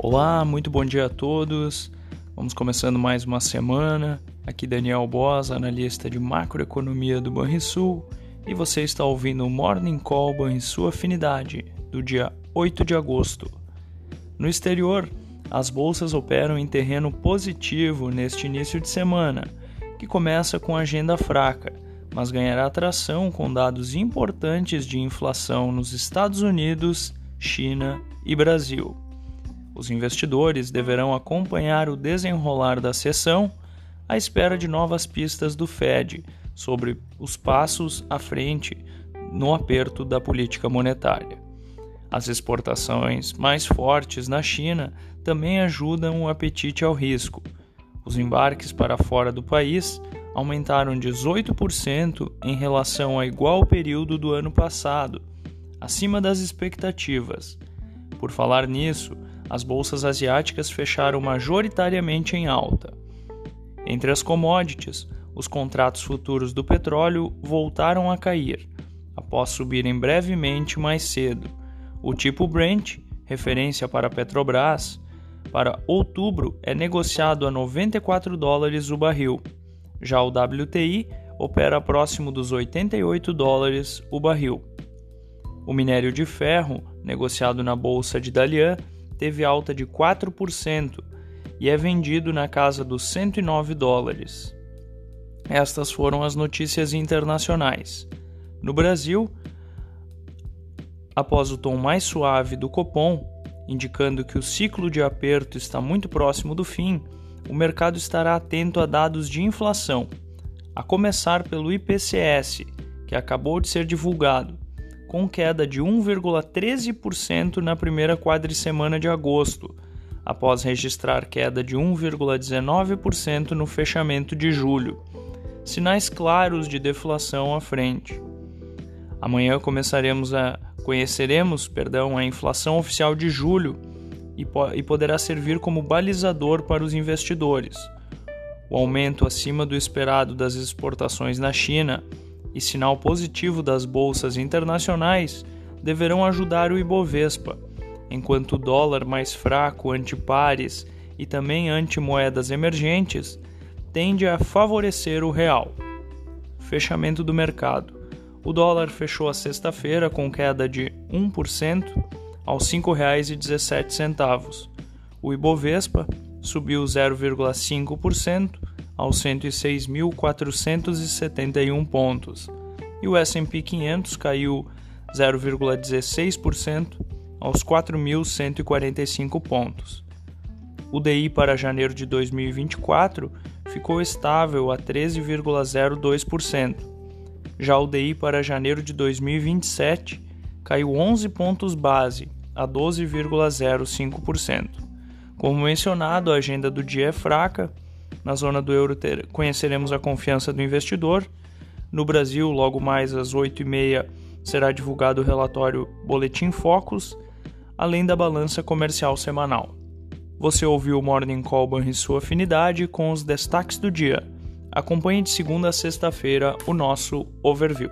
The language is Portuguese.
Olá, muito bom dia a todos. Vamos começando mais uma semana. Aqui Daniel Boas, analista de macroeconomia do Banrisul, e você está ouvindo o Morning Call Banrisul Afinidade, do dia 8 de agosto. No exterior, as bolsas operam em terreno positivo neste início de semana, que começa com agenda fraca, mas ganhará tração com dados importantes de inflação nos Estados Unidos, China e Brasil. Os investidores deverão acompanhar o desenrolar da sessão à espera de novas pistas do Fed sobre os passos à frente no aperto da política monetária. As exportações mais fortes na China também ajudam o apetite ao risco. Os embarques para fora do país aumentaram 18% em relação ao igual período do ano passado, acima das expectativas. Por falar nisso, as bolsas asiáticas fecharam majoritariamente em alta. Entre as commodities, os contratos futuros do petróleo voltaram a cair, após subirem brevemente mais cedo. O tipo Brent, referência para Petrobras, para outubro é negociado a 94 dólares o barril. Já o WTI opera próximo dos 88 dólares o barril. O minério de ferro, negociado na bolsa de Dalian, teve alta de 4% e é vendido na casa dos 109 dólares. Estas foram as notícias internacionais. No Brasil, após o tom mais suave do Copom, indicando que o ciclo de aperto está muito próximo do fim, o mercado estará atento a dados de inflação, a começar pelo IPCS, que acabou de ser divulgado, com queda de 1,13% na primeira quadricemana de agosto, após registrar queda de 1,19% no fechamento de julho. Sinais claros de deflação à frente. Amanhã começaremos a conheceremos, perdão, a inflação oficial de julho e, po e poderá servir como balizador para os investidores. O aumento acima do esperado das exportações na China e sinal positivo das bolsas internacionais deverão ajudar o Ibovespa, enquanto o dólar mais fraco ante pares e também ante moedas emergentes tende a favorecer o real. Fechamento do mercado. O dólar fechou a sexta-feira com queda de 1% aos R$ 5,17. O Ibovespa subiu 0,5% aos 106.471 pontos, e o S&P 500 caiu 0,16% aos 4.145 pontos. O DI para janeiro de 2024 ficou estável a 13,02%. Já o DI para janeiro de 2027 caiu 11 pontos base a 12,05%. Como mencionado, a agenda do dia é fraca na zona do euro ter, conheceremos a confiança do investidor. No Brasil, logo mais às 8h30, será divulgado o relatório Boletim Focus, além da balança comercial semanal. Você ouviu o Morning Call e sua afinidade com os destaques do dia. Acompanhe de segunda a sexta-feira o nosso overview.